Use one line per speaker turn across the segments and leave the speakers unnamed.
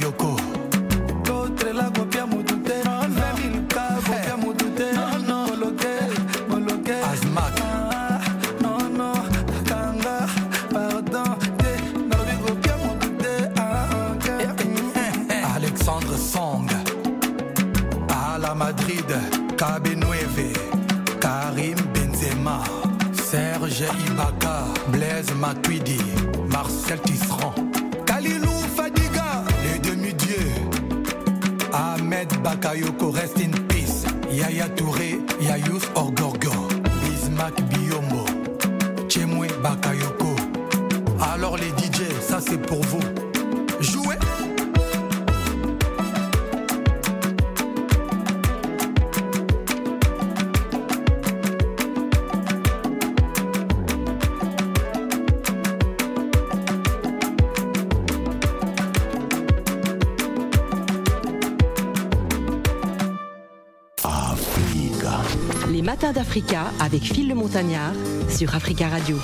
yo Avec Phil le Montagnard sur Africa Radio.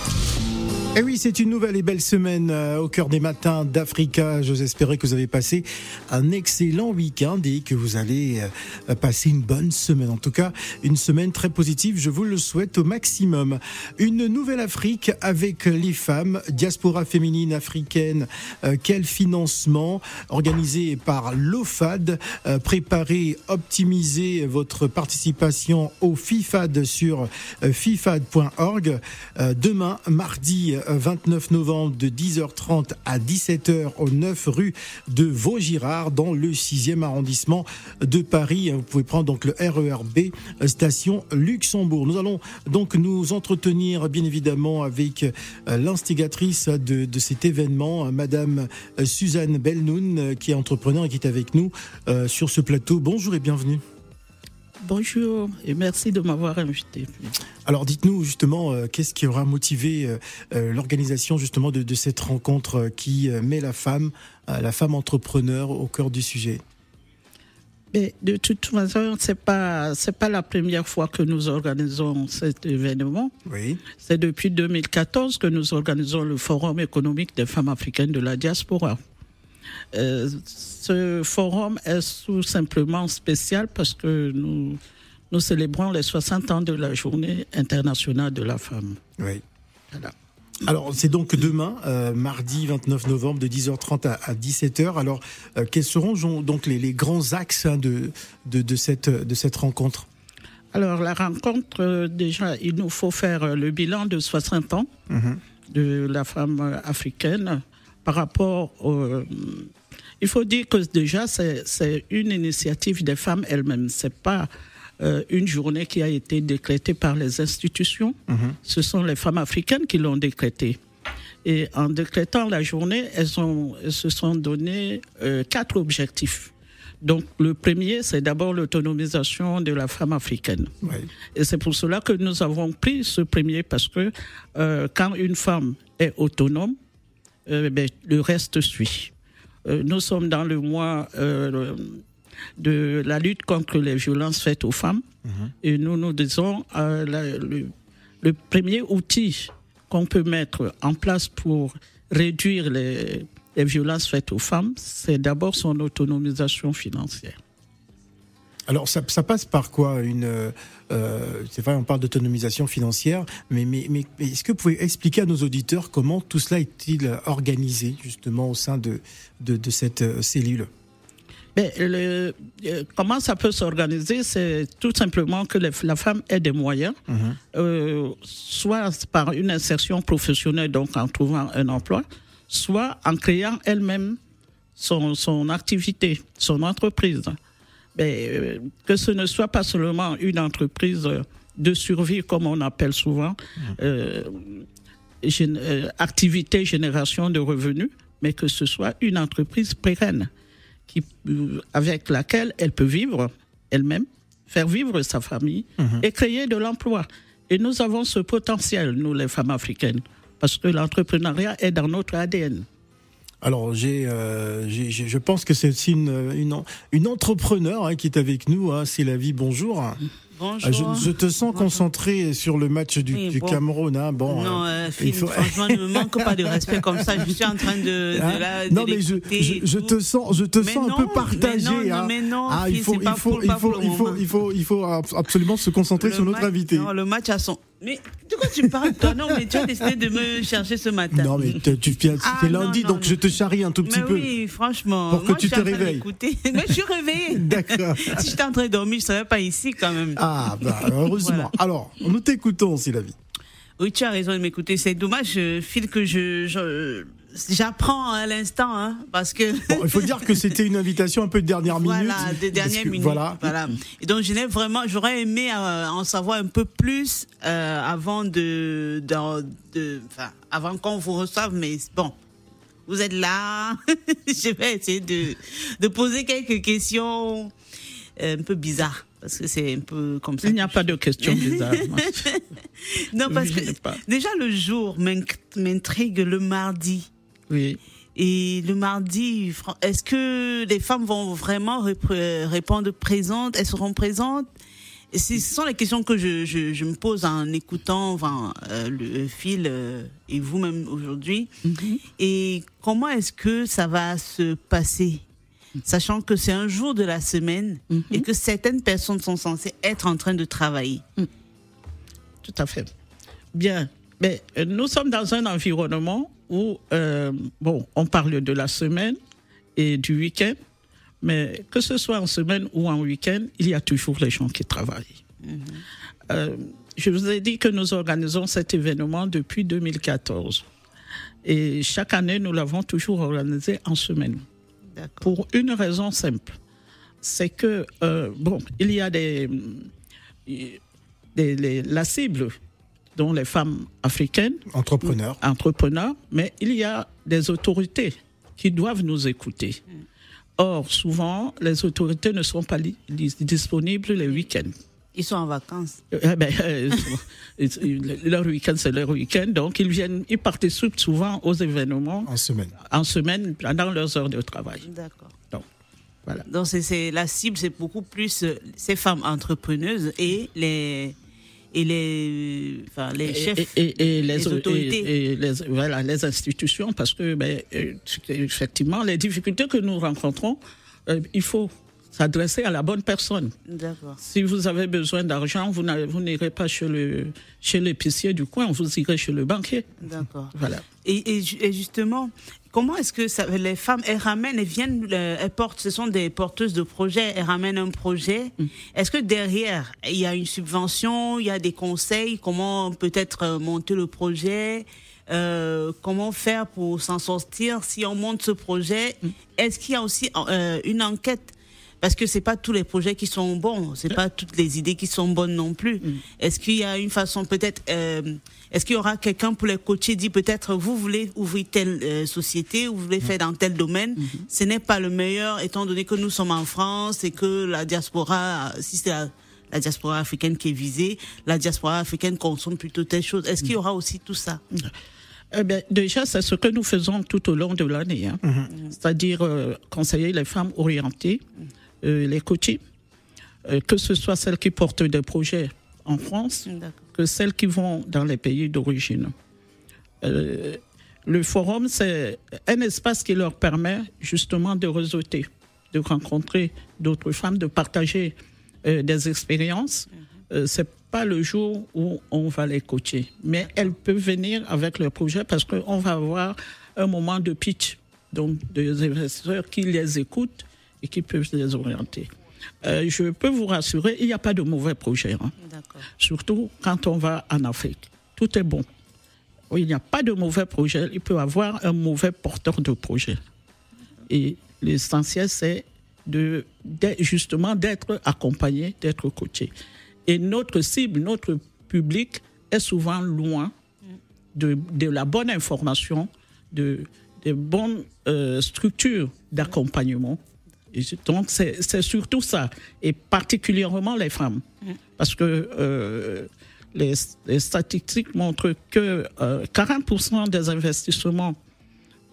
Et oui, c'est une nouvelle et belle semaine euh, au cœur des matins d'Africa. Espérer que vous avez passé un excellent week-end et que vous allez euh, passer une bonne semaine. En tout cas, une semaine très positive. Je vous le souhaite au maximum. Une nouvelle Afrique avec les femmes, diaspora féminine africaine. Euh, quel financement organisé par l'OFAD. Euh, préparez, optimisez votre participation au FIFAD sur fifad.org. Demain, mardi euh, 29 novembre de 10h30 à 17h au 9 rue de Vaugirard dans le 6e arrondissement de Paris. Vous pouvez prendre donc le RERB euh, station Luxembourg. Nous allons donc nous entretenir bien évidemment avec euh, l'instigatrice de, de cet événement, euh, Madame Suzanne Belnoun, qui est entrepreneur et qui est avec nous sur ce plateau. Bonjour et bienvenue.
Bonjour et merci de m'avoir invité.
Alors dites-nous justement, euh, qu'est-ce qui aura motivé euh, euh, l'organisation justement de, de cette rencontre qui euh, met la femme, la femme entrepreneur au cœur du sujet?
Mais de toute façon, pas c'est pas la première fois que nous organisons cet événement.
Oui.
C'est depuis 2014 que nous organisons le Forum économique des femmes africaines de la diaspora. Euh, ce forum est tout simplement spécial parce que nous nous célébrons les 60 ans de la Journée internationale de la femme.
Oui.
Voilà.
Alors c'est donc demain, euh, mardi 29 novembre de 10h30 à, à 17h. Alors euh, quels seront donc les, les grands axes hein, de, de, de, cette, de cette rencontre?
Alors la rencontre, euh, déjà, il nous faut faire le bilan de 60 ans
Mhm.
de la femme africaine par rapport au... Il faut dire que déjà, c'est une initiative des femmes elles-mêmes. C'est pas euh, une journée qui a été décrétée par les institutions. Ce sont les femmes africaines qui l'ont décrétée. Et en décrétant la journée, elles, ont, elles se sont donné euh, quatre objectifs. Donc le premier, c'est d'abord l'autonomisation de la femme africaine.
Oui.
Et c'est pour cela que nous avons pris ce premier, parce que euh, quand une femme est autonome, euh, ben, le reste suit. Euh, nous sommes dans le mois euh, de la lutte contre les violences faites aux femmes. Et nous nous disons, la- le, le premier outil qu'on peut mettre en place pour réduire les, les violences faites aux femmes, c'est d'abord son autonomisation financière.
Alors ça, ça passe par quoi une euh, euh, C'est vrai, on parle d'autonomisation financière, mais, mais, mais mais est-ce que vous pouvez expliquer à nos auditeurs comment tout cela est-il organisé justement au sein de, de, de cette euh, cellule?
Mais le- euh, comment ça peut s'organiser C'est tout simplement que les- la femme ait des moyens, euh, soit par une insertion professionnelle, donc en trouvant un emploi, soit en créant elle-même son, son activité, son entreprise. Mais, euh, que ce ne soit pas seulement une entreprise de survie, comme on appelle souvent, euh, gén- euh, activité génération de revenus, mais que ce soit une entreprise pérenne qui, euh, avec laquelle elle peut vivre elle-même, faire vivre sa famille et créer de l'emploi. Et nous avons ce potentiel, nous les femmes africaines, parce que l'entrepreneuriat est dans notre ADN.
Alors, j'ai, euh, j'ai- je pense que c'est aussi une, une, une entrepreneur hein, qui est avec nous. Hein, c'est la vie. Bonjour. Bonjour. Ah, je, te sens concentré sur le match du, Cameroun. Hein. Bon,
non, euh, franchement, ne me manque pas de respect comme ça. Je suis en train de, hein?
la, Non, mais je, je, te sens, je te sens un peu partagé. Mais non,
hein. mais non,
ah, il faut, il faut, il faut, il faut, il faut, il faut absolument se concentrer sur notre invité.
Non, le match a son. Mais de quoi tu parles toi Non, mais tu as décidé de me chercher ce matin.
Non, mais tu viens, ah, c'est lundi, donc je te charrie un tout petit
mais
peu.
Oui, franchement.
Pour que tu te réveilles.
Mais je suis réveillée.
D'accord.
si j'étais en train de dormir, je ne serais pas ici quand même.
Ah, bah, heureusement. Alors, nous t'écoutons, Sylvie.
Oui, tu as raison de m'écouter. C'est dommage, je file que je, j'apprends à l'instant, hein, parce que.
Bon, il faut dire que c'était une invitation un peu de dernière minute.
Voilà, de dernière minute. Voilà. voilà. Et donc, je vraiment, j'aurais aimé euh, en savoir un peu plus euh, avant de, de, de avant qu'on vous reçoive, mais bon. Vous êtes là. je vais essayer de, de poser quelques questions euh, un peu bizarres parce que c'est un peu comme ça.
Il n'y a pas de questions bizarres.
non, parce que déjà le jour m'intrigue le mardi.
Oui.
Et le mardi, est-ce que les femmes vont vraiment répondre présentes? Elles seront présentes? Ce sont les questions que je, je, me pose en écoutant enfin, euh, le fil euh, et vous-même aujourd'hui. Mm-hmm. Et comment est-ce que ça va se passer? Sachant que c'est un jour de la semaine mm-hmm. et que certaines personnes sont censées être en train de travailler. Mm.
Tout à fait. Bien. Mais euh, nous sommes dans un environnement où, euh, bon, on parle de la semaine et du week-end, mais que ce soit en semaine ou en week-end, il y a toujours les gens qui travaillent. Mhm. Euh, je vous ai dit que nous organisons cet événement depuis 2014. Et chaque année, nous l'avons toujours organisé en semaine. Pour une raison simple. C'est que, euh, bon, il y a des, des la cible dont les femmes africaines.
Entrepreneurs.
Entrepreneurs, mais il y a des autorités qui doivent nous écouter. Or, souvent, les autorités ne sont pas disponibles les week-ends.
Ils sont en vacances.
Eh ben, euh, leur week-end, c'est leur week-end. Donc, ils viennent, ils participent souvent aux événements.
En semaine.
En semaine, pendant leurs heures de travail.
D'accord.
Donc, voilà.
Donc, c'est, la cible, c'est beaucoup plus euh, ces femmes entrepreneuses et les, et les, enfin, les chefs et, les, autorités.
Et, les, voilà, les institutions, parce que, ben, euh, effectivement, les difficultés que nous rencontrons, euh, il faut s'adresser à la bonne personne. Si vous avez besoin d'argent, vous n'irez pas chez le chez l'épicier du coin, vous irez chez le banquier.
D'accord.
Voilà.
Et, et, justement, comment est-ce que ça, les femmes, elles ramènent, elles viennent, euh, elles portent, ce sont des porteuses de projets, elles ramènent un projet. Mm. Est-ce que derrière, il y a une subvention, il y a des conseils, comment peut-être euh, monter le projet euh, comment faire pour s'en sortir? Si on monte ce projet mm. Est-ce qu'il y a aussi euh, une enquête parce que c'est pas tous les projets qui sont bons, c'est pas toutes les idées qui sont bonnes non plus. Mm. Est-ce qu'il y a une façon peut-être euh, est-ce qu'il y aura quelqu'un pour les coacher dit peut-être vous voulez ouvrir telle euh, société ou vous voulez faire dans tel domaine, mm-hmm. ce n'est pas le meilleur étant donné que nous sommes en France et que la diaspora si c'est la, diaspora africaine qui est visée, la diaspora africaine consomme plutôt telle chose. Est-ce qu'il y aura aussi tout ça?
Eh bien, déjà, c'est ce que nous faisons tout au long de l'année. Hein. Mm-hmm. C'est-à-dire euh, conseiller les femmes orientées les coachés, euh, que ce soit celles qui portent des projets en France, que celles qui vont dans les pays d'origine. Euh, le forum, c'est un espace qui leur permet justement de réseauter, de rencontrer d'autres femmes, de partager des expériences. Mhm. c'est pas le jour où on va les coacher, mais elles peuvent venir avec leur projet parce qu'on va avoir un moment de pitch, donc des investisseurs qui les écoutent et qui peuvent les orienter. Euh, je peux vous rassurer, il n'y a pas de mauvais projets. Hein. Surtout quand on va en Afrique. Tout est bon. Il n'y a pas de mauvais projet. Il peut y avoir un mauvais porteur de projet. Et l'essentiel, c'est de, justement d'être accompagné, d'être coaché. Et notre cible, notre public est souvent loin de, de la bonne information, de, bonnes euh, structures d'accompagnement donc, c'est surtout ça, et particulièrement les femmes. Parce que euh, les, statistiques montrent que 40% euh, des investissements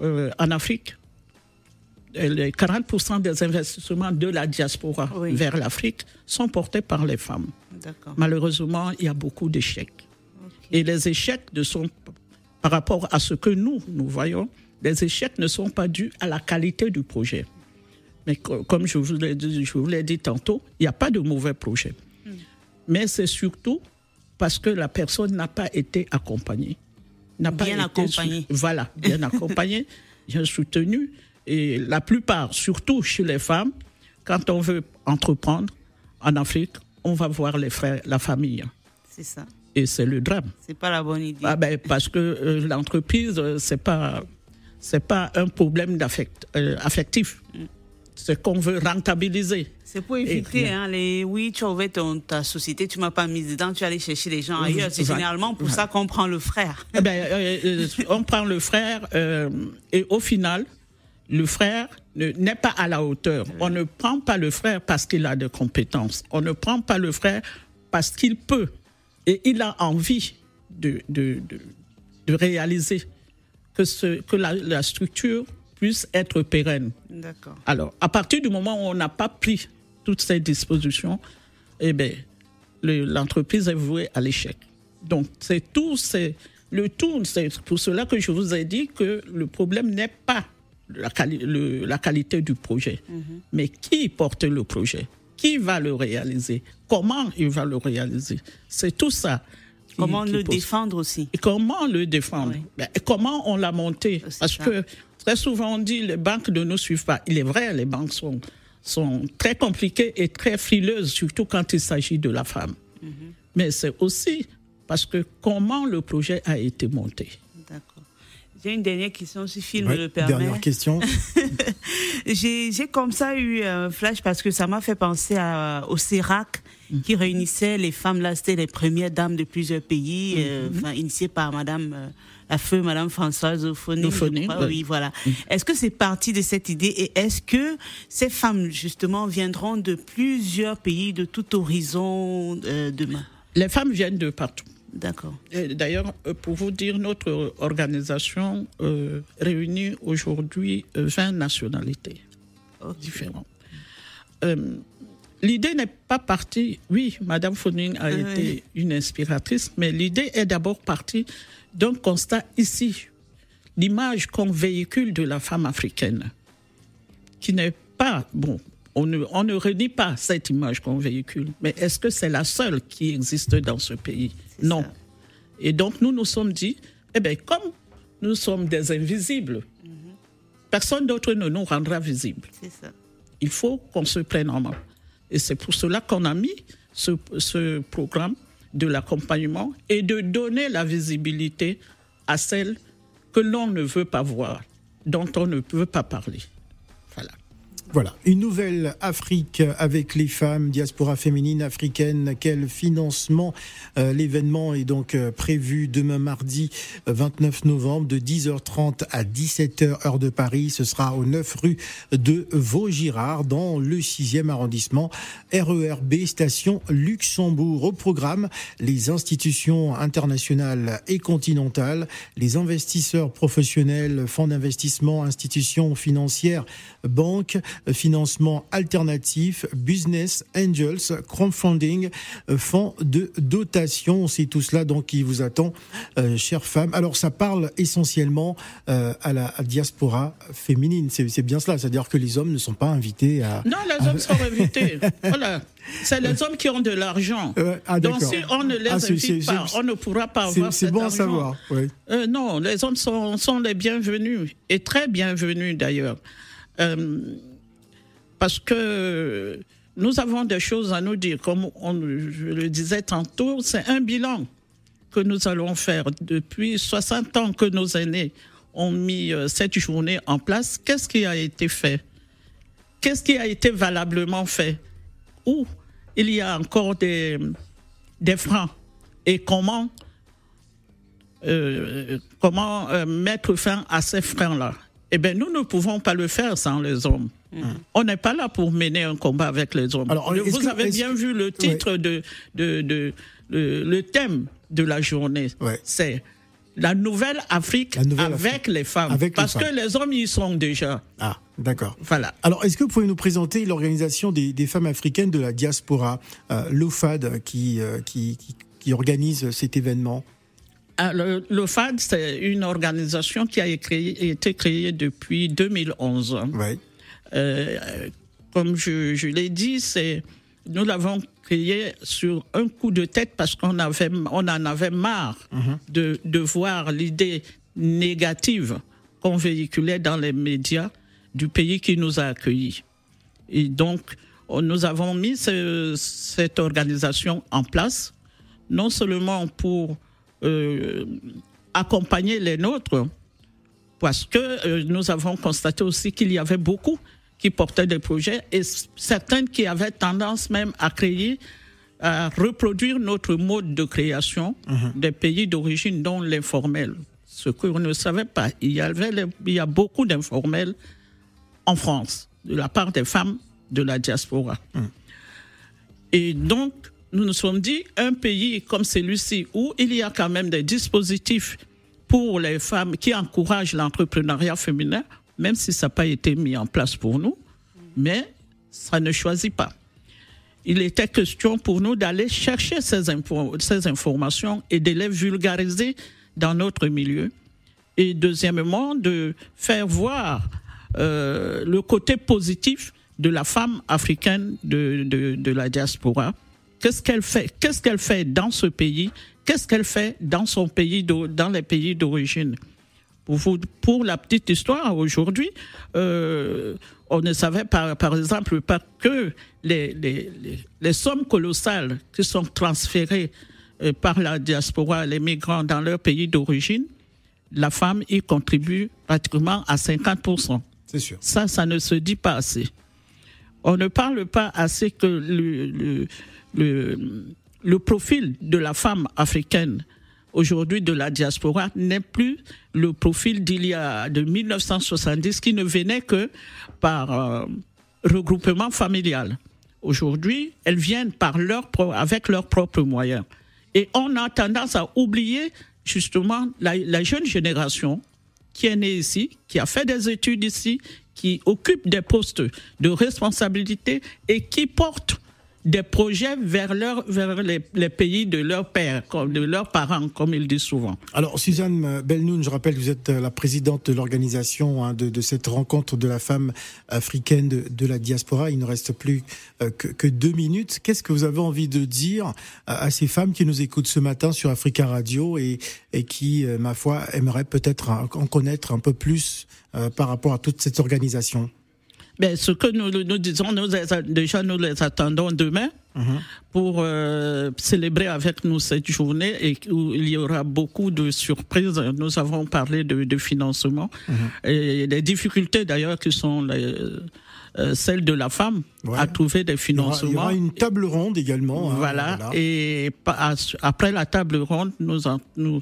euh, en Afrique les 40% des investissements de la diaspora
Oui.
vers l'Afrique sont portés par les femmes. Malheureusement, il y a beaucoup d'échecs. Et les échecs ne sont, par rapport à ce que nous, nous voyons, les échecs ne sont pas dus à la qualité du projet. Mais co- comme je vous l'ai dit, je vous l'ai dit tantôt, il n'y a pas de mauvais projet. Mais c'est surtout parce que la personne n'a pas été accompagnée. N'a pas
Bien accompagnée.
Voilà, bien accompagnée, bien soutenue. Et la plupart, surtout chez les femmes, quand on veut entreprendre en Afrique, on va voir les frères, la famille.
C'est ça.
Et c'est le drame.
C'est pas la bonne idée.
Ah ben, parce que euh, l'entreprise, euh, c'est pas c'est pas un problème d'affect, euh, affectif. C'est qu'on veut rentabiliser.
C'est pour éviter hein, les oui, tu as ouvert ton- ta société, tu m'as pas mis dedans, tu es allé chercher les gens ailleurs. C'est
Voilà.
généralement pour ça qu'on prend le frère.
Eh ben, euh, euh, on prend le frère euh, et au final, le frère ne- n'est pas à la hauteur. On ne prend pas le frère parce qu'il a des compétences. On ne prend pas le frère parce qu'il peut et il a envie de, de, de, de réaliser que, ce, que la, la structure puisse être pérenne.
D'accord.
Alors, à partir du moment où on n'a pas pris toutes ces dispositions, eh bien, le- l'entreprise est vouée à l'échec. Donc, c'est tout, c'est le tout. C'est pour cela que je vous ai dit que le problème n'est pas la, quali- le- la qualité du projet, mais qui porte le projet, qui va le réaliser, comment il va le réaliser. C'est tout ça.
Comment
qui
le défendre aussi
Et comment le défendre?
Oui.
Ben, et Comment on l'a monté?
C'est
Parce
ça.
que très souvent on dit les banques ne nous suivent pas. Il est vrai, les banques sont, sont très compliquées et très frileuses, surtout quand il s'agit de la femme.
Mhm.
Mais c'est aussi parce que comment le projet a été monté.
D'accord. J'ai une dernière question, si Phil
Ouais,
me le permet.
dernière question.
J'ai comme ça eu un flash parce que ça m'a fait penser à- au CERAC qui réunissait les femmes là, c'était les premières dames de plusieurs pays, euh, enfin, initiées par Madame euh, la feu, Madame Françoise
ouais.
Oui, voilà. Est-ce que c'est parti de cette idée et est-ce que ces femmes justement viendront de plusieurs pays, de tout horizon euh, demain?
Les femmes viennent de partout.
D'accord.
D'ailleurs, euh, pour vous dire, notre organisation euh, réunit aujourd'hui euh, 20 nationalités. Euh, L'idée n'est pas partie, oui, Madame Foning a
Oui.
été une inspiratrice, mais l'idée est d'abord partie d'un constat ici, l'image qu'on véhicule de la femme africaine, qui n'est pas, bon, on ne, on ne renie pas cette image qu'on véhicule, mais est-ce que c'est la seule qui existe dans ce pays? Non.
ça.
Et donc nous nous sommes dit, eh bien, comme nous sommes des invisibles, personne d'autre ne nous rendra visibles
C'est ça.
il faut qu'on se prenne en main. Et c'est pour cela qu'on a mis ce, programme de l'accompagnement et de donner la visibilité à celles que l'on ne veut pas voir, dont on ne peut pas parler. Voilà.
Une nouvelle Afrique avec les femmes, diaspora féminine africaine. Quel financement Euh, L'événement est donc euh, prévu demain mardi euh, 29 novembre de 10h30 à 17h heure de Paris. Ce sera au 9 rue de Vaugirard dans le 6e arrondissement. RERB station Luxembourg. Au programme, les institutions internationales et continentales, les investisseurs professionnels, fonds d'investissement, institutions financières, banques, euh, financement alternatif, business angels, crowdfunding, euh, fonds de dotation. C'est tout cela donc qui vous attend, euh, chères femmes. Alors ça parle essentiellement euh, à la à diaspora féminine. C'est bien cela, c'est-à-dire que les hommes ne sont pas invités à.
Non, les hommes sont invités. Voilà. C'est les hommes qui ont de l'argent.
Euh, ah,
Donc si on ne les
Ah,
invite pas, on ne pourra pas avoir
c'est bon à savoir. oui.
Euh, non, les hommes sont, sont les bienvenus, et très bienvenus d'ailleurs. Euh, parce que nous avons des choses à nous dire. Comme on, je le disais tantôt, c'est un bilan que nous allons faire depuis 60 ans que nos aînés ont mis euh, cette journée en place. Qu'est-ce qui a été fait? Qu'est-ce qui a été valablement fait? Où il y a encore des, des freins? Et comment euh, comment euh, mettre fin à ces freins-là? Eh bien, nous ne pouvons pas le faire sans les hommes. On n'est pas là pour mener un combat avec les hommes.
Alors,
Vous
que-
avez bien
que-
vu le titre de, de, de- le, le thème de la journée.
Ouais.
C'est la nouvelle Afrique avec les femmes. parce que les hommes y sont déjà.
Ah, d'accord.
Voilà.
Alors, est-ce que vous pouvez nous présenter l'organisation des, femmes africaines de la diaspora, euh, l'OFAD, qui, euh, qui, qui, organise cet événement?
Ah, L'OFAD, c'est une organisation qui a été créée depuis 2011.
Oui.
Euh, comme je, je l'ai dit, c'est nous l'avons créé sur un coup de tête parce qu'on avait, on en avait marre mhm. de, de voir l'idée négative qu'on véhiculait dans les médias du pays qui nous a accueillis. Et donc, nous avons mis cette organisation en place, non seulement pour euh, accompagner les nôtres, parce que euh, nous avons constaté aussi qu'il y avait beaucoup qui portaient des projets et certaines qui avaient tendance même à créer, à reproduire notre mode de création mhm. des pays d'origine, dont l'informel. Ce qu'on ne savait pas, il y, avait il y a beaucoup d'informels en France, de la part des femmes de la diaspora. Mhm. Et donc, nous nous sommes dit, un pays comme celui-ci, où il y a quand même des dispositifs pour les femmes qui encouragent l'entrepreneuriat féminin, même si ça n'a pas été mis en place pour nous, mais ça ne choisit pas. Il était question pour nous d'aller chercher ces, informations et de les vulgariser dans notre milieu. Et deuxièmement, de faire voir euh, le côté positif de la femme africaine de la diaspora. Qu'est-ce qu'elle fait Qu'est-ce qu'elle fait dans ce pays Qu'est-ce qu'elle fait dans son pays, dans les pays d'origine? Pour, la petite histoire, aujourd'hui, euh, on ne savait par, par exemple pas que les, les, les, sommes colossales qui sont transférées euh, par la diaspora, les migrants dans leur pays d'origine, la femme y contribue pratiquement à 50%.
C'est sûr.
Ça, ça ne se dit pas assez. On ne parle pas assez que le, le, le, le profil de la femme africaine aujourd'hui de la diaspora n'est plus le profil d'il y a de 1970 qui ne venait que par euh, regroupement familial. Aujourd'hui, elles viennent par avec leurs propres moyens. Et on a tendance à oublier justement la jeune génération qui est née ici, qui a fait des études ici, qui occupe des postes de responsabilité et qui porte des projets vers, leur, vers les, pays de leurs pères, de leurs parents, comme ils disent souvent.
Alors, Suzanne Belnoun, je rappelle, vous êtes la présidente de l'organisation hein, de, cette rencontre de la femme africaine de, la diaspora. Il ne reste plus euh, que, deux minutes. Qu'est-ce que vous avez envie de dire à, ces femmes qui nous écoutent ce matin sur Africa Radio et, et qui, euh, ma foi, aimeraient peut-être en connaître un peu plus euh, par rapport à toute cette organisation?
Ben, ce que nous, nous disons, nous déjà nous les attendons demain mhm. pour euh, célébrer avec nous cette journée et où il y aura beaucoup de surprises. Nous avons parlé de, de financement mhm. et des difficultés d'ailleurs qui sont les, euh, celles de la femme à trouver des financements. Il y
aura, une table ronde également.
Hein, voilà. Et après la table ronde, nous, nous,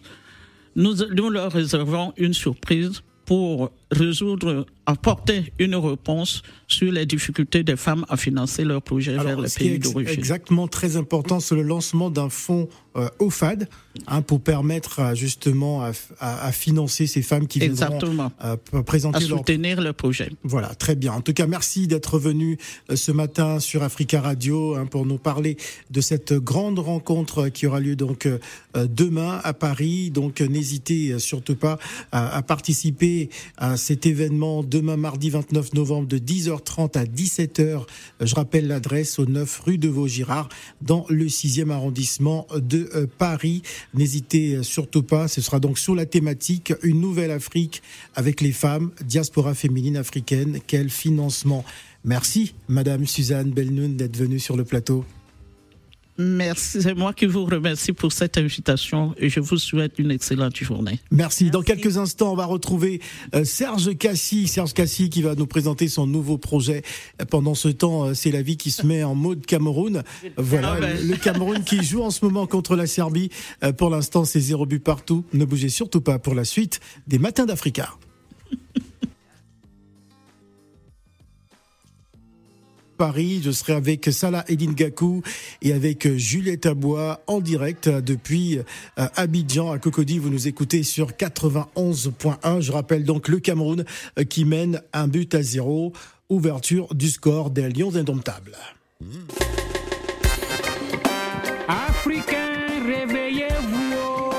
nous, nous leur réservons une surprise pour résoudre, apporter une réponse sur les difficultés des femmes à financer leurs projets vers les pays d'origine.
Exactement, très important, c'est le lancement d'un fonds euh, OFAD hein, pour permettre justement à, financer ces femmes qui viendront
euh, présenter à soutenir leur... projet.
Voilà, très bien. En tout cas, merci d'être venu euh, ce matin sur Africa Radio hein, pour nous parler de cette grande rencontre qui aura lieu donc demain à Paris. Donc n'hésitez surtout pas à, à participer à cet événement demain mardi 29 novembre de 10h30 à 17h. Je rappelle l'adresse au 9 rue de Vaugirard dans le 6e arrondissement de euh, Paris. N'hésitez surtout pas, ce sera donc sur la thématique Une nouvelle Afrique avec les femmes, diaspora féminine africaine, quel financement. Merci Madame Suzanne Belnoun d'être venue sur le plateau.
Merci, c'est moi qui vous remercie pour cette invitation et je vous souhaite une excellente journée.
Merci. Dans quelques instants, on va retrouver euh, Serge Cassi, Serge Cassi qui va nous présenter son nouveau projet. Pendant ce temps, euh, c'est la vie qui se met en mode Cameroun. Voilà, ah ben. le Cameroun qui joue en ce moment contre la Serbie. Euh, pour l'instant, c'est zéro but partout. Ne bougez surtout pas pour la suite des Matins d'Africa. Paris. Je serai avec Salah Edin Gakou et avec Juliette Abois en direct depuis Abidjan à Cocody. Vous nous écoutez sur 91.1. Je rappelle donc le Cameroun qui mène un but à zéro. Ouverture du score des Lions indomptables.
Africains, réveillez-vous.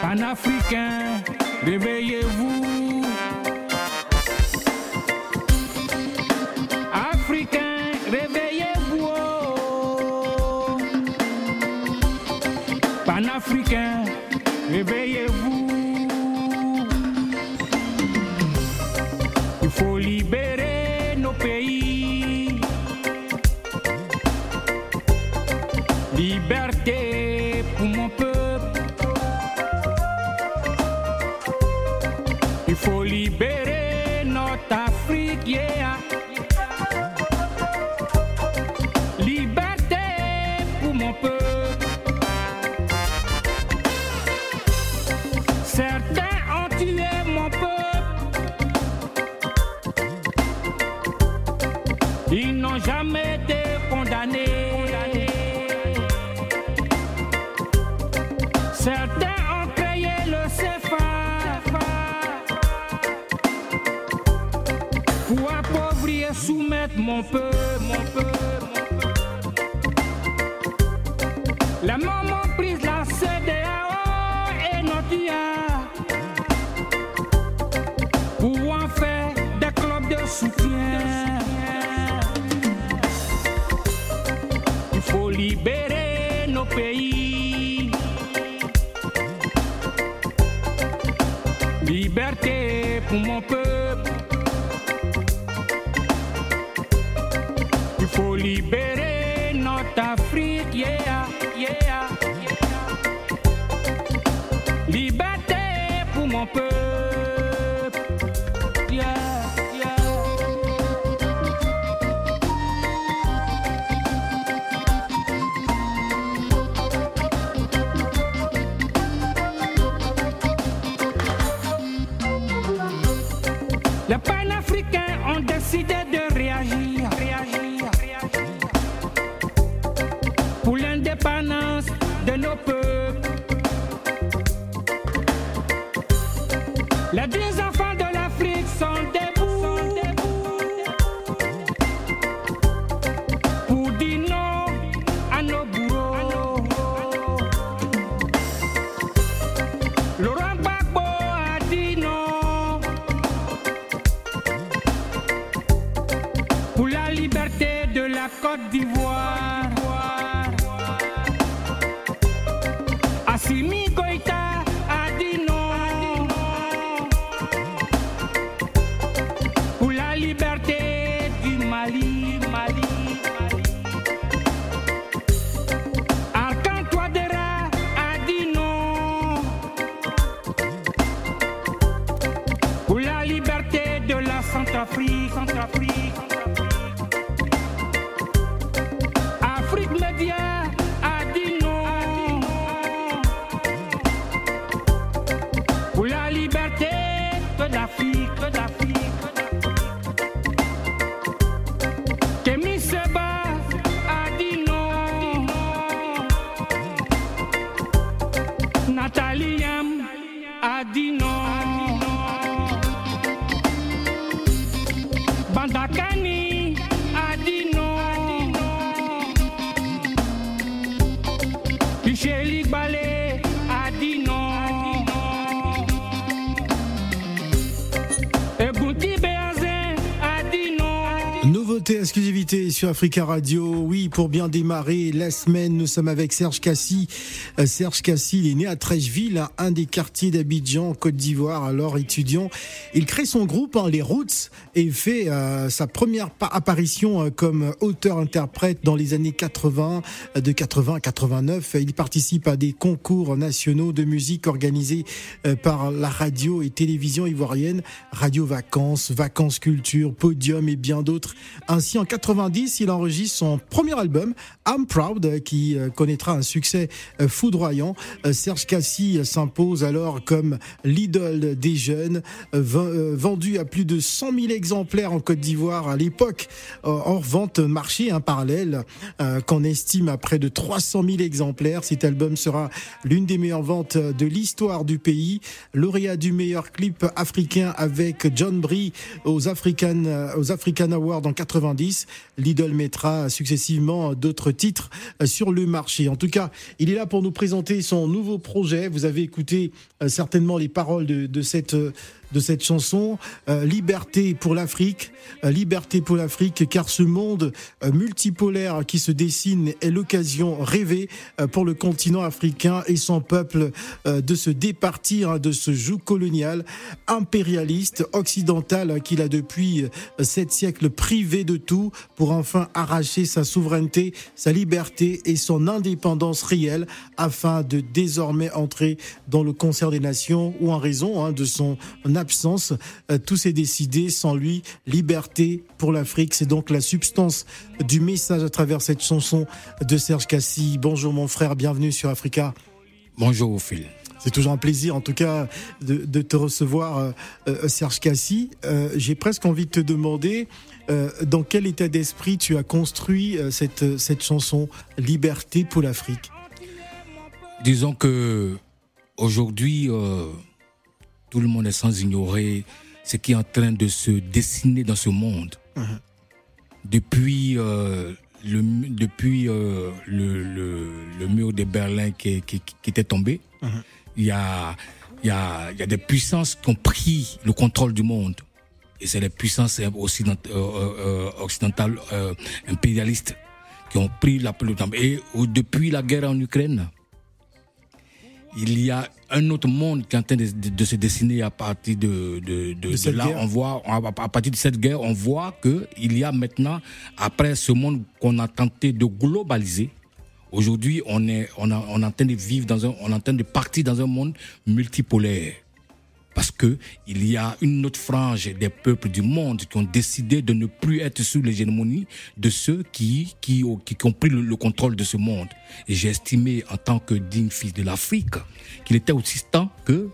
Panafricains, réveillez-vous. Mon peuple,
said Sur Africa Radio. Oui, pour bien démarrer la semaine, nous sommes avec Serge Cassi. Euh, Serge Cassi, il est né à Trècheville, un des quartiers d'Abidjan, Côte d'Ivoire, alors étudiant. Il crée son groupe, hein, Les Roots, et fait euh, sa première pa- apparition euh, comme auteur-interprète dans les années 80, euh, de 80 à 89. Il participe à des concours nationaux de musique organisés par la radio et télévision ivoirienne, Radio Vacances, Vacances Culture, Podium et bien d'autres. Ainsi, en 80 90, il enregistre son premier album, I'm Proud, qui euh, connaîtra un succès euh, foudroyant. Euh, Serge Cassie s'impose alors comme l'idole des jeunes, vendu à plus de 100 000 exemplaires en Côte d'Ivoire à l'époque, hors vente marché un parallèle qu'on estime à près de 300 000 exemplaires. Cet album sera l'une des meilleures ventes de l'histoire du pays, lauréat du meilleur clip africain avec John Brie aux African, aux African Awards en 90. L'idole mettra successivement d'autres titres sur le marché. En tout cas, il est là pour nous présenter son nouveau projet. Vous avez écouté euh, certainement les paroles de, de cette de cette chanson, euh, Liberté pour l'Afrique, euh, Liberté pour l'Afrique, car ce monde euh, multipolaire qui se dessine est l'occasion rêvée pour le continent africain et son peuple de se départir hein, de ce joug colonial impérialiste occidental qu'il a depuis sept siècles privé de tout pour enfin arracher sa souveraineté, sa liberté et son indépendance réelle afin de désormais entrer dans le concert des nations ou en raison hein, de son absence. Euh, tout s'est décidé sans lui. Liberté pour l'Afrique, c'est donc la substance du message à travers cette chanson de Serge Cassi. Bonjour mon frère, bienvenue sur Africa.
Bonjour Phil.
C'est toujours un plaisir, en tout cas, de, te recevoir, euh, euh, Serge Cassi. J'ai presque envie de te demander dans quel état d'esprit tu as construit cette, cette chanson Liberté pour l'Afrique?
Disons que aujourd'hui, tout le monde est sans ignorer ce qui est en train de se dessiner dans ce monde. Uh-huh. Depuis, euh, le, depuis euh, le, le, mur de Berlin qui, qui, qui était tombé, uh-huh. il y, a, y, a, y a des puissances qui ont pris le contrôle du monde. Et c'est les puissances euh, occidentales impérialistes qui ont pris la peloton. Et depuis la guerre en Ukraine, il y a un autre monde qui est en train de, se dessiner à partir de, de, de, là. On voit, à partir de cette guerre, on voit que il y a maintenant, après ce monde qu'on a tenté de globaliser, aujourd'hui, on est, on, on est en train de vivre dans un, on est en train de partir dans un monde multipolaire parce que il y a une autre frange des peuples du monde qui ont décidé de ne plus être sous l'hégémonie de ceux qui qui, ont pris le, contrôle de ce monde. Et j'ai estimé en tant que digne fils de l'Afrique qu'il était aussi temps que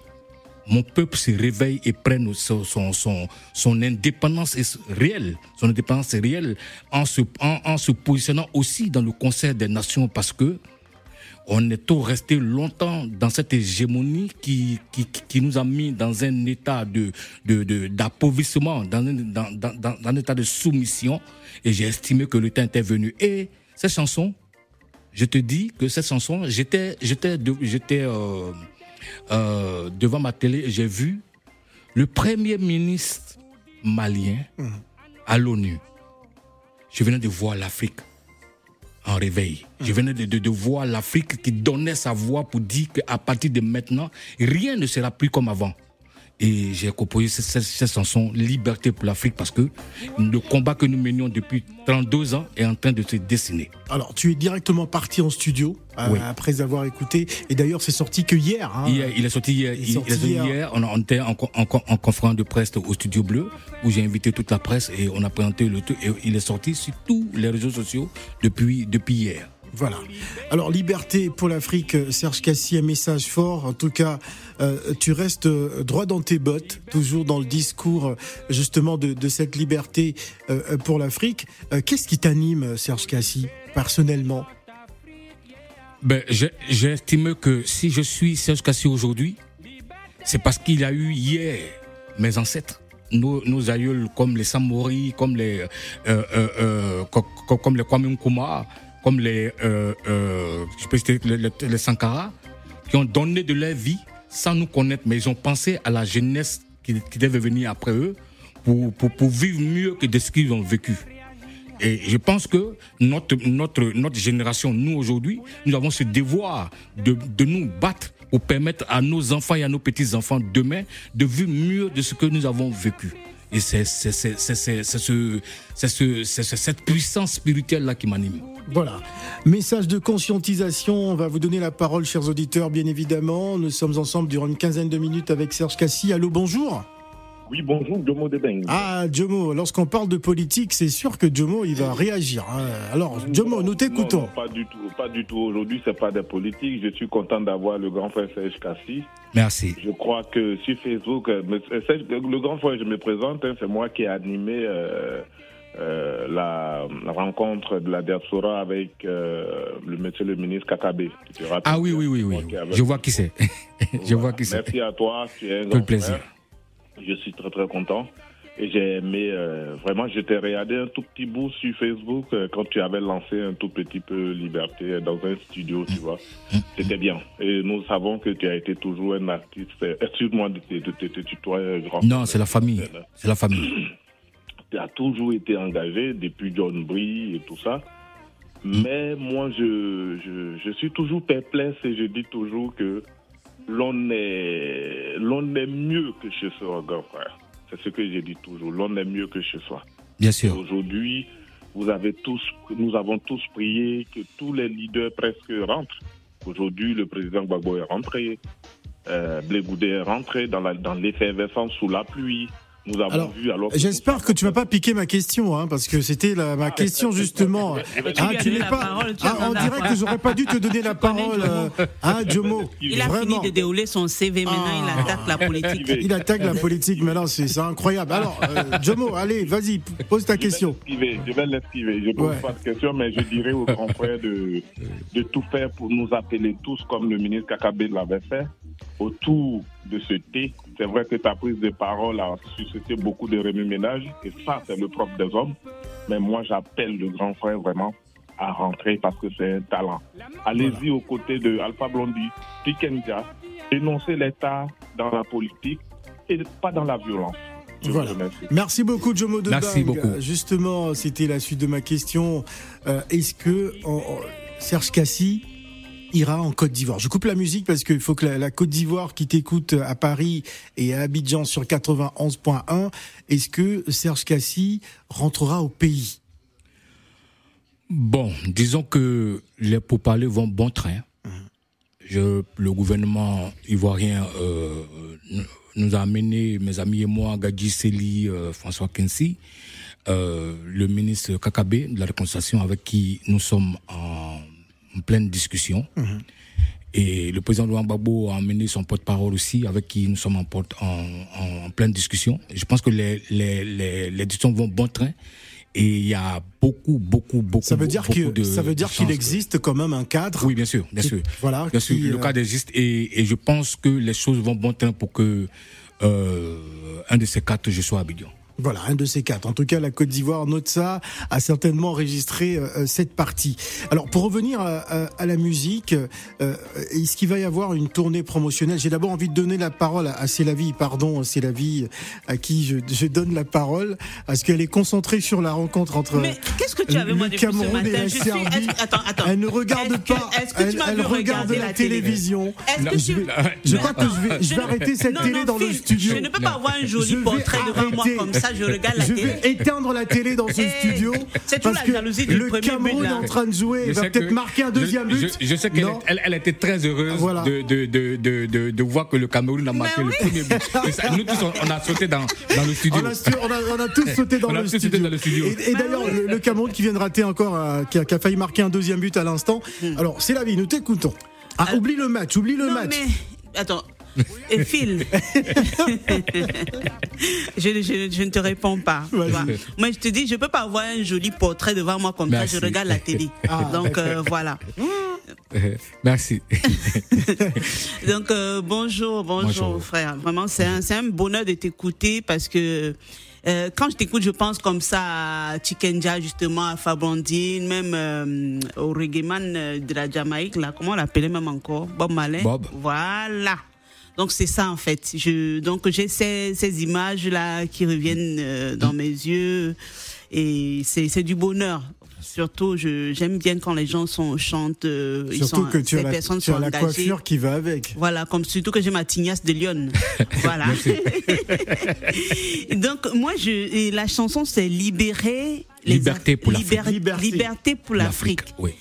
mon peuple se réveille et prenne son, son, son, indépendance réelle, son indépendance réelle en se, en, se positionnant aussi dans le concert des nations parce que on est tout resté longtemps dans cette hégémonie qui, qui, qui nous a mis dans un état de, de, d'appauvrissement, dans, un, dans, dans, dans, un état de soumission. Et j'ai estimé que le temps était venu. Et cette chanson, je te dis que cette chanson, j'étais, j'étais, j'étais euh, euh, devant ma télé et j'ai vu le premier ministre malien mmh. à l'ONU. Je venais de voir l'Afrique en réveil. Je venais de, voir l'Afrique qui donnait sa voix pour dire qu'à partir de maintenant, rien ne sera plus comme avant. Et j'ai composé cette, cette, chanson Liberté pour l'Afrique parce que le combat que nous menions depuis 32 ans est en train de se dessiner.
Alors, tu es directement parti en studio euh, après avoir écouté. Et d'ailleurs, c'est sorti que hier,
hein. hier. il est sorti hier. Il, est sorti hier. On, était en, en, en, conférence de presse au Studio Bleu où j'ai invité toute la presse et on a présenté le tout. Et il est sorti sur tous les réseaux sociaux depuis, depuis hier.
Voilà. Alors, liberté pour l'Afrique, Serge Cassi, un message fort. En tout cas, euh, tu restes droit dans tes bottes, toujours dans le discours justement de, cette liberté euh, pour l'Afrique. Euh, qu'est-ce qui t'anime, Serge Cassi, personnellement?
Ben, J'ai que si je suis Serge Cassi aujourd'hui, c'est parce qu'il a eu hier mes ancêtres. Nos, aïeuls comme les Samori, comme les Kwame comme les, euh, euh, je peux citer les, les, Sankara, qui ont donné de leur vie sans nous connaître, mais ils ont pensé à la jeunesse qui, qui devait venir après eux pour, pour, pour vivre mieux que de ce qu'ils ont vécu. Et je pense que notre, notre, notre génération, nous aujourd'hui, nous avons ce devoir de, de nous battre pour permettre à nos enfants et à nos petits-enfants demain de vivre mieux de ce que nous avons vécu. Et c'est cette puissance spirituelle-là qui m'anime.
Voilà. Message de conscientisation. On va vous donner la parole, chers auditeurs, bien évidemment. Nous sommes ensemble durant une quinzaine de minutes avec Serge Cassi. Allô, bonjour.
Oui, bonjour, Jomo Debeng.
Ah, Jomo, lorsqu'on parle de politique, c'est sûr que Jomo, il va réagir. hein. Alors, Jomo, nous t'écoutons.
non, pas du tout, pas du tout. Aujourd'hui, c'est pas des politiques. Je suis content d'avoir le grand frère Serge Kassi.
Merci.
Je crois que sur Facebook, euh, mais Serge- le grand frère, je me présente, hein, c'est moi qui ai animé euh, euh, la, la rencontre de la diaspora avec euh, le monsieur le ministre Kakabe.
Ah oui, oui, oui, oui. Je vois qui c'est. Je
Voilà.
vois qui c'est.
Merci à toi, tu es un
Tout
grand
le plaisir.
frère. Je suis très très content. Et j'ai aimé, euh, vraiment, je t'ai regardé un tout petit bout sur Facebook euh, quand tu avais lancé un tout petit peu Liberté dans un studio, tu vois. C'était bien. Et nous savons que tu as été toujours un artiste. euh, Excuse-moi de te tutoyer, grand
Non, c'est la famille. C'est la famille.
tu as toujours été engagé depuis John Brie et tout ça. Mais moi, je, je, je suis toujours perplexe et je dis toujours que l'on est, l'on est mieux que chez soi, grand frère. C'est ce que j'ai dit toujours. L'on est mieux que chez soi.
Bien sûr.
Aujourd'hui, vous avez tous, nous avons tous prié que tous les leaders presque rentrent. Aujourd'hui, le président Gbagbo est rentré. Euh, est rentré dans, la, dans l'effervescence sous la pluie. Nous avons
Alors,
vu alors que
J'espère que tu m'as pas piqué ma question, hein, parce que c'était la- ma question justement. Ah, tu n'es
la
pas.
parole, tu
Ah, on dirait que j'aurais pas dû te donner la parole, euh, hein, Jomo.
Il a
Vraiment.
fini de dérouler son CV, maintenant il
Ah.
attaque la politique.
Il attaque la politique maintenant, c'est c'est incroyable. Alors, euh, Jomo, allez, vas-y, pose ta question.
Je vais l'esquiver, je vais l'esquiver. Je pose
Ouais.
pas de question, mais je dirais aux grands frères de, de tout faire pour nous appeler tous, comme le ministre Kakabe l'avait fait, autour de ce thé. C'est vrai que ta prise de parole a suscité beaucoup de remue-ménage, et ça, c'est le propre des hommes. Mais moi, j'appelle le grand frère vraiment à rentrer parce que c'est un talent. Allez-y aux côtés de Alpha Blondie, Tikenja, dénoncez l'État dans la politique et pas dans la violence.
Voilà. Merci beaucoup, Jomo de
Merci
Bang.
beaucoup.
Justement, c'était la suite de ma question. Euh, Est-ce que en- Serge Cassi ira en Côte d'Ivoire. Je coupe la musique parce qu'il faut que la, la Côte d'Ivoire qui t'écoute à Paris et à Abidjan sur 91.1, est-ce que Serge Cassi rentrera au pays?
Bon, disons que les pourparlers vont bon train. Je, le gouvernement ivoirien euh, nous- a amené, mes amis et moi, Gadji Seli, euh, François Kensi, euh, le ministre Kakabe de la réconciliation avec qui nous sommes en, en pleine discussion. Et le président Laurent Gbagbo a amené son porte-parole aussi, avec qui nous sommes en, porte, en, en- en pleine discussion. Je pense que les, les, les, les discussions vont bon train. Et il y a beaucoup, beaucoup, beaucoup,
Ça veut dire que ça veut dire qu'il existe quand même un cadre.
Oui, bien sûr, bien
qui-
sûr.
Voilà.
Bien sûr, le
euh,
cadre existe et, et je pense que les choses vont bon train pour que euh, un de ces quatre, je sois à Abidjan.
Voilà, un de ces quatre. En tout cas, la Côte d'Ivoire, note ça, a certainement enregistré euh, cette partie. Alors, pour revenir à, à- à la musique, euh, est-ce qu'il va y avoir une tournée promotionnelle? J'ai d'abord envie de donner la parole à, à Célavie, pardon, Célavie, à qui je, je donne la parole, parce qu'elle est concentrée sur la rencontre entre
Mais qu'est-ce que tu avais moi depuis ce
Cameroun et
matin?
la
Je suis.
Serbie.
Attends, attends.
Elle ne regarde
Est-ce que-
pas,
Est-ce que
elle,
tu m'as
elle
vu
regarde la,
la télé?
télévision.
Est-ce que
je,
tu-
vais- je crois que je vais, je vais
ne-
arrêter cette
non,
télé
non,
dans le studio.
Je ne peux pas avoir un joli portrait devant moi comme ça, je regarde la
je
télé.
vais éteindre la télé dans ce
Eh,
studio.
c'est tout
parce
la
que
jalousie du
le
premier
Cameroun
but,
est en train de jouer. Il va peut-être
que-
marquer un deuxième
je,
but.
Je, je sais qu'elle elle, elle était très heureuse
Voilà.
de, de, de, de, de, de voir que le Cameroun a marqué
oui.
le premier but. Ça, nous tous, on, on a sauté dans, dans le studio.
On a, su- on, a, on a tous sauté dans,
On a
le,
tous sauté
studio.
dans le studio.
Et, et d'ailleurs, le, le Cameroun qui vient de rater encore, euh, qui, a, qui a failli marquer un deuxième but à l'instant. Alors, c'est la vie, nous t'écoutons. Ah, oublie le match, oublie le
Non,
match.
mais. Attends. Et Phil, je, je- je ne te réponds pas. Moi, je te dis, je peux pas avoir un joli portrait devant moi comme
Merci.
ça. Je regarde la télé.
Ah,
Donc euh, voilà.
Merci.
Donc euh, bonjour, bonjour,
Bonjour.
frère. Vraiment, c'est un, un bonheur de t'écouter parce que euh, quand je t'écoute, je pense comme ça à Chikenja, justement, à Fabrandine, même euh, au reggaeman euh, de la Jamaïque, là, comment on l'appelait même encore? Bob Marley?
Bob.
Voilà. Donc c'est ça en fait. Je, donc j'ai ces, ces images là qui reviennent euh, dans mes yeux et c'est c'est du bonheur. Surtout, je j'aime bien quand les gens sont chantent. euh, ils
Surtout
sont,
que tu as la,
personnes
tu as
sont
la coiffure qui va avec.
Voilà, comme surtout que j'ai ma tignasse de Lyon. voilà. Donc moi, je, et la chanson c'est libérer les
Liberté pour l'Afrique.
Liber-
Liberté.
Liberté pour l'Afrique.
Oui.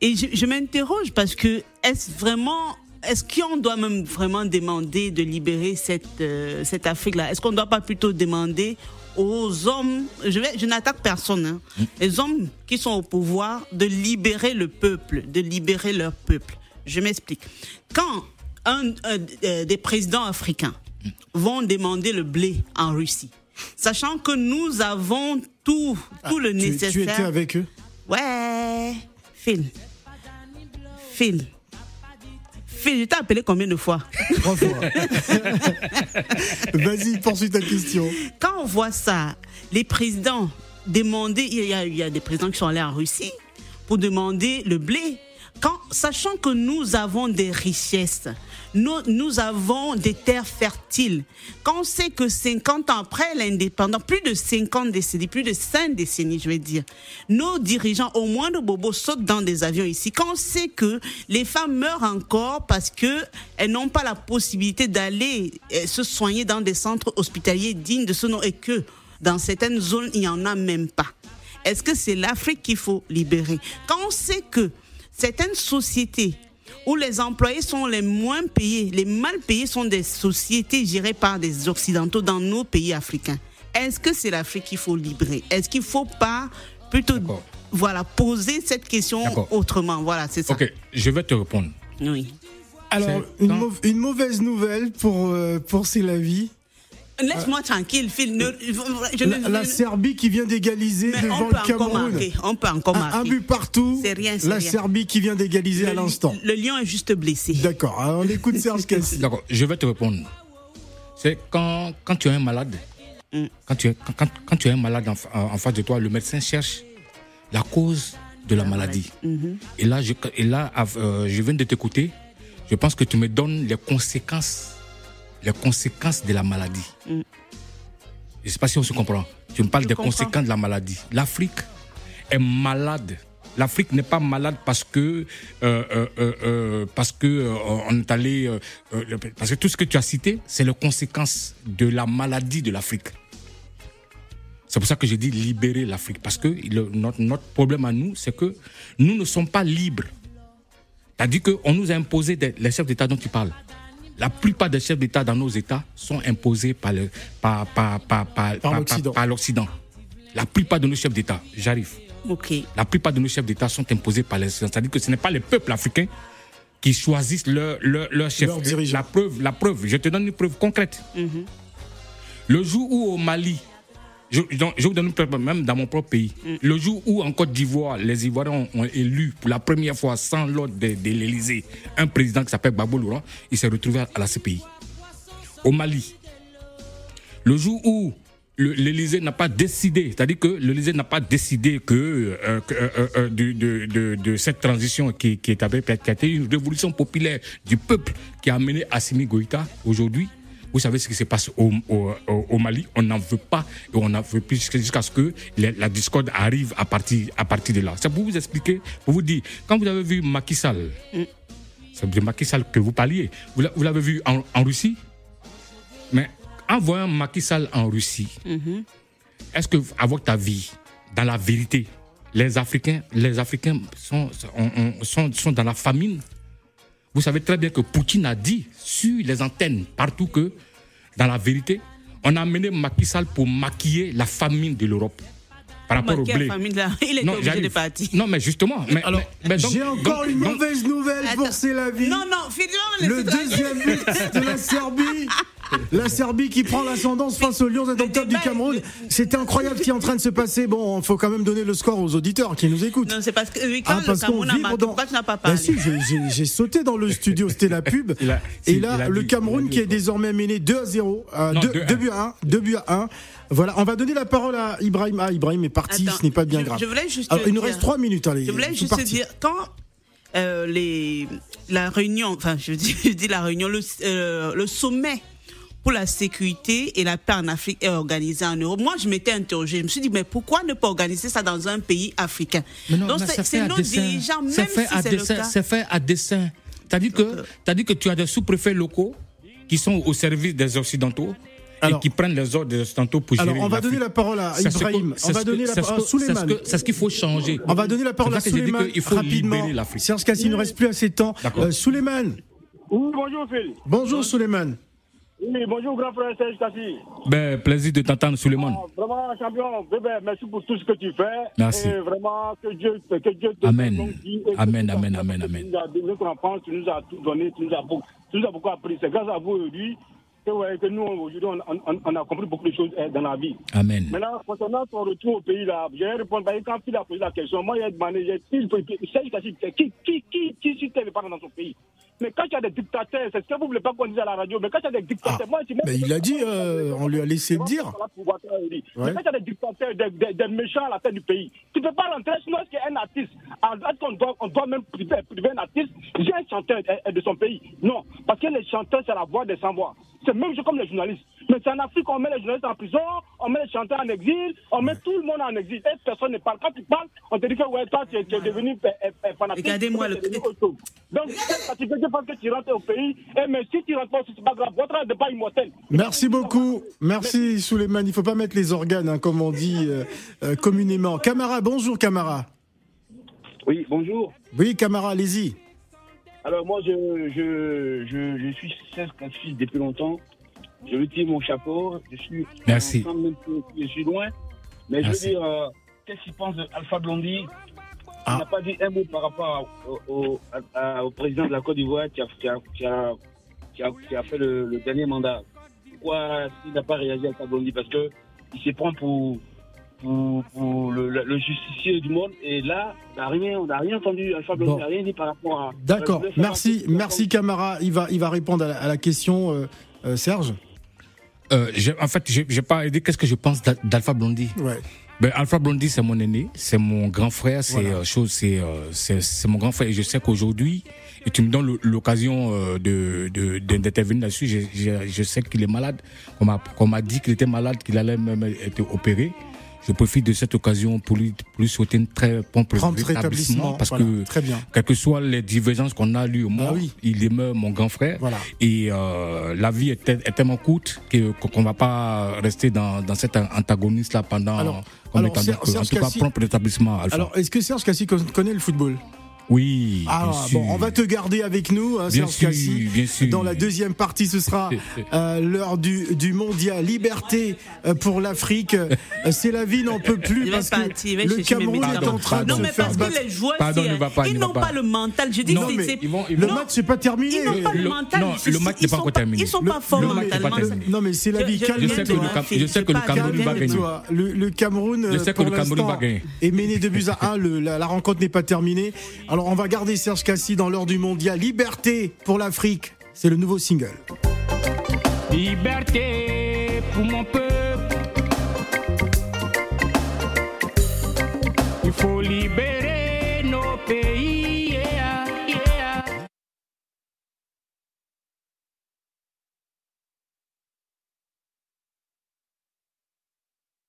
Et je, je m'interroge parce que est-ce vraiment est-ce qu'on doit même vraiment demander de libérer cette, euh, cette Afrique-là? Est-ce qu'on ne doit pas plutôt demander aux hommes, je, vais, je n'attaque personne, hein, les hommes qui sont au pouvoir, de libérer le peuple, de libérer leur peuple Je m'explique. Quand un, un, euh, des présidents africains vont demander le blé en Russie, sachant que nous avons tout, tout le
Ah, Tu,
nécessaire.
tu étais avec eux?
Ouais, Phil. Phil. Phil, je t'ai appelé combien de fois?
Trois fois. Vas-y, poursuis ta question.
Quand on voit ça, les présidents demander, il y, a, il y a des présidents qui sont allés en Russie pour demander le blé. Quand, sachant que nous avons des richesses, nous, nous avons des terres fertiles, quand on sait que 50 ans après l'indépendance, plus de 50 décennies, plus de 5 décennies, je vais dire, nos dirigeants, au moins de Bobo, sautent dans des avions ici. Quand on sait que les femmes meurent encore parce que elles n'ont pas la possibilité d'aller euh, se soigner dans des centres hospitaliers dignes de ce nom et que dans certaines zones, il n'y en a même pas. Est-ce que c'est l'Afrique qu'il faut libérer? Quand on sait que certaines sociétés où les employés sont les moins payés, les mal payés sont des sociétés gérées par des Occidentaux dans nos pays africains. Est-ce que c'est l'Afrique qu'il faut libérer? Est-ce qu'il ne faut pas plutôt voilà, poser cette question autrement? Voilà, c'est ça.
Ok, je vais te répondre.
Oui.
Alors, une, mauvaise nouvelle pour, euh, pour C'est la vie.
Laisse-moi tranquille, Phil. Ne- je ne-
La, la Serbie qui vient d'égaliser devant le Cameroun.
marquer. On peut encore
Un,
marquer.
un but partout.
C'est rien, c'est
La
rien.
Serbie qui vient d'égaliser à l'instant.
Le lion est juste blessé.
D'accord. Alors, on écoute Serge Cassi.
D'accord, je vais te répondre. C'est quand, quand tu es un malade,
Mm.
quand, tu es, quand, quand- quand tu es un malade en, fa- en face de toi, le médecin cherche la cause de la maladie.
Mhm.
Et là, je, et là euh, je viens de t'écouter. Je pense que tu me donnes les conséquences, les conséquences de la maladie.
Mm.
Je ne sais pas si on se comprend. Tu me parles
Je
des
comprends.
conséquences de la maladie. L'Afrique est malade. L'Afrique n'est pas malade parce que euh, euh, euh, parce que on est allé parce que tout ce que tu as cité, c'est les conséquences de la maladie de l'Afrique. C'est pour ça que j'ai dit libérer l'Afrique parce que le- notre, notre problème à nous, c'est que nous ne sommes pas libres. C'est-à-dire qu'on nous a imposé des- les chefs d'État dont tu parles. La plupart des chefs d'État dans nos États sont imposés par le- par, par, par, par,
l'Occident.
l'Occident. La plupart de nos chefs d'État, j'arrive. La plupart de nos chefs d'État sont imposés par les C'est-à-dire que ce n'est pas les peuples africains qui choisissent leur, leur, leur chef.
Dirigeants.
La preuve, la preuve, je te donne une preuve concrète. Le jour où au Mali, je, vous donne même dans mon propre pays, le jour où en Côte d'Ivoire, les Ivoiriens ont, ont élu pour la première fois sans l'ordre de, de l'Élysée un président qui s'appelle Gbagbo Laurent, il s'est retrouvé à la CPI. Au Mali, le jour où l'Élysée n'a pas décidé, c'est-à-dire que l'Élysée n'a pas décidé que, euh, que, euh, euh, euh, de, de, de, de cette transition qui, qui, est avec- qui a été une révolution populaire du peuple qui a amené Assimi Goïta aujourd'hui. Vous savez ce qui se passe au, au, au- Mali, on n'en veut pas et on n'en veut plus jusqu'à ce que la, la discorde arrive à partir, à partir de là. C'est pour vous expliquer, pour vous dire, quand vous avez vu Macky Sall, c'est de Macky Sall que vous parliez, vous l'a- vous l'avez vu en, en Russie, mais en voyant Macky Sall en Russie, est-ce que, avec ta vie, dans la vérité, les Africains, les Africains sont, ont- ont- sont, sont dans la famine? Vous savez très bien que Poutine a dit sur les antennes partout que, dans la vérité, on a amené Macky Sall pour maquiller la famine de l'Europe par rapport au blé.
la famille, là, il était
Non,
obligé de partir.
Non, mais justement. Mais,
Alors,
mais- mais donc-
j'ai encore
donc-
une
donc-
mauvaise nouvelle pour
Attends.
C'est la vie.
Non, non,
Le deuxième but de la Serbie. La Serbie qui prend l'ascendance face aux Lions indomptables du Cameroun. C'était incroyable ce qui est en train de se passer. Bon, il faut quand même donner le score aux auditeurs qui nous écoutent.
Non, c'est parce que oui, quand
Ah,
le
parce qu'on
Cameroun a
dans.
pourquoi tu n'as pas
Bah
parlé
si, j'ai- sauté dans le studio, c'était la pub.
Il a-
Et là,
a
le
dit-
Cameroun qui est désormais mené 2 à 0. Euh,
Non,
2,
2-1.
buts à 1. 2 buts à 1. Voilà, on va donner la parole à Ibrahim. Ah, Ibrahim est parti,
Attends,
ce n'est pas bien
je-
grave.
je voulais juste
Alors, il nous reste 3 minutes, allez.
Je voulais
c'est
juste dire, quand euh, les, la réunion, enfin, je dis, je dis la réunion, le, euh, le sommet pour la sécurité et la paix en Afrique est organisé en Europe. Moi, je m'étais interrogée. Je me suis dit, mais pourquoi ne pas organiser ça dans un pays africain?
Non,
Donc, c'est nos
dessein.
dirigeants, même
C'est fait
si
à
c'est le cas.
C'est fait à dessein. T'as-dit que, t'as dit que tu as des sous-préfets locaux qui sont au service des Occidentaux
Alors-
et qui prennent les ordres des Occidentaux pour gérer
Alors, on va donner la parole à Ibrahim.
c'est
On va donner la parole à
que- c'est ce
Souleymane.
C'est ce qu'il faut changer.
On va donner la parole à Souleymane rapidement. Serge Cassi, il ne reste plus assez de temps. Euh, Souleymane,
Oui, bonjour Phil.
Bonjour Suleiman.
Oui, bonjour grand frère Serge Kassi.
Ben, plaisir de t'entendre, Suleiman.
Ah, vraiment, champion, bébé, merci pour tout ce que tu fais.
Merci.
Et vraiment, que Dieu, que Dieu te
Amen. Amen, amen, amen, amen.
Tu nous as enfance, tu nous as tout donné, tu nous as beaucoup, tu nous as beaucoup appris. C'est grâce à vous aujourd'hui que, ouais, que nous, aujourd'hui, on, on- on a compris beaucoup de choses euh, dans la vie.
Amen.
Maintenant, concernant ton retour au pays, là, je vais répondre, quand il a posé la question, moi, il a demandé, j'ai dit, Serge Kassi, c'est qui, qui, qui, qui, qui, qui, dans son pays mais quand il y a des dictateurs, c'est ce que vous ne voulez pas qu'on dise à la radio, mais quand il y a des dictateurs, moi, je
Mais il a dit, euh, on lui a laissé le dire.
mais
Ouais.
quand il y a des dictateurs, des, des- des méchants à la tête du pays, tu ne peux pas rentrer, sinon est-ce qu'un artiste, est-ce qu'on doit, on doit même priver, priver un artiste, j'ai un chanteur euh, de son pays Non, parce que les chanteurs, c'est la voix des sans-voix. C'est même comme les journalistes. Mais c'est en Afrique qu'on met les journalistes en prison, on met les chanteurs en exil, on met tout le monde en exil. Et personne ne parle. Quand tu parles, on te dit que ouais, toi, tu es, tu es devenu euh, euh, fanatique.
Regardez-moi le-.
Donc, c'est que je pense que tu rentres au pays, et mais si tu rentres pas, c'est pas grave. Votre âge n'est pas immortel.
Merci beaucoup. Merci Suleiman. Il faut pas mettre les organes, hein, comme on dit euh, euh, communément. Camara, bonjour Camara.
Oui, bonjour.
Oui, Camara, allez-y.
Alors moi, je, je, je, je suis depuis longtemps. Je lui tire mon chapeau. Je suis
Merci.
ensemble, même si je suis loin. Mais
Merci.
je veux dire, euh, qu'est-ce qu'il pense d'Alpha Blondy?
Ah.
Il n'a pas dit un mot par rapport au, au, à- à- au président de la Côte d'Ivoire qui a, qui, a, qui, a, qui, a, qui a fait le, le dernier mandat. Pourquoi il n'a pas réagi Alpha Blondy? Parce qu'il se prend pour, pour, pour le, le- le justicier du monde. Et là, on n'a rien, on n'a rien entendu. Alpha Blondy
Bon.
n'a rien dit par rapport à...
D'accord.
Savoir
Merci, merci Camara. Il va, il va répondre à la, à la question, euh, euh, Serge.
Euh, en fait, j'ai pas dit qu'est-ce que je pense d'Al- d'Alpha Blondy?
Ouais.
Ben, Alpha Blondy, c'est mon aîné, c'est mon grand frère, c'est
Voilà.
euh, chose, c'est euh, c'est c'est mon grand frère. Et je sais qu'aujourd'hui, et tu me donnes l'occasion euh, de d'intervenir là-dessus. Je, je, je sais qu'il est malade. On m'a dit qu'il était malade, qu'il allait même être opéré. Je profite de cette occasion pour lui, pour lui souhaiter une très bon rétablissement parce
Voilà,
que
très bien.
quelles que soient les divergences qu'on a lui moi,
Ah oui.
il demeure mon grand frère.
Voilà.
Et euh, la vie est, tel- est tellement courte que qu'on va pas rester dans, dans cet antagonisme là pendant
Alors- alors,
en tout cas, prompt rétablissement. Alpha.
Alors, est-ce que Serge Cassi con- connaît le football?
Oui,
Ah,
bien sûr.
bon, on va te garder avec nous, hein,
Bien sûr, bien sûr.
Dans la deuxième partie, ce sera euh, l'heure du, du mondial. Liberté euh, pour l'Afrique. Euh, C'est la vie n'en peut plus parce que
partir,
le Cameroun est
médicaments.
en train de
Non,
se
mais
faire
parce
battre.
que les joueurs,
Pardon,
c'est-
ne va pas,
ils n'ont pas
pas.
le mental. Je dis,
Non, mais
ils vont- ils
Le match, c'est pas terminé.
Ils n'ont pas le,
le-
mental.
non, le
sont-
match
ils
n'est pas
sont
encore terminé.
Ils sont pas forts mentalement.
Non, mais c'est la vie.
je-
Calme-toi.
Je sais que le Cameroun va gagner.
Le, Cameroun,
Je sais que
pour
le Cameroun
l'instant,
va gagner.
est mené de buts à 1. Le- la, la rencontre n'est pas terminée. Alors, on va garder Serge Cassi dans l'heure du mondial. Liberté pour l'Afrique. C'est le nouveau single.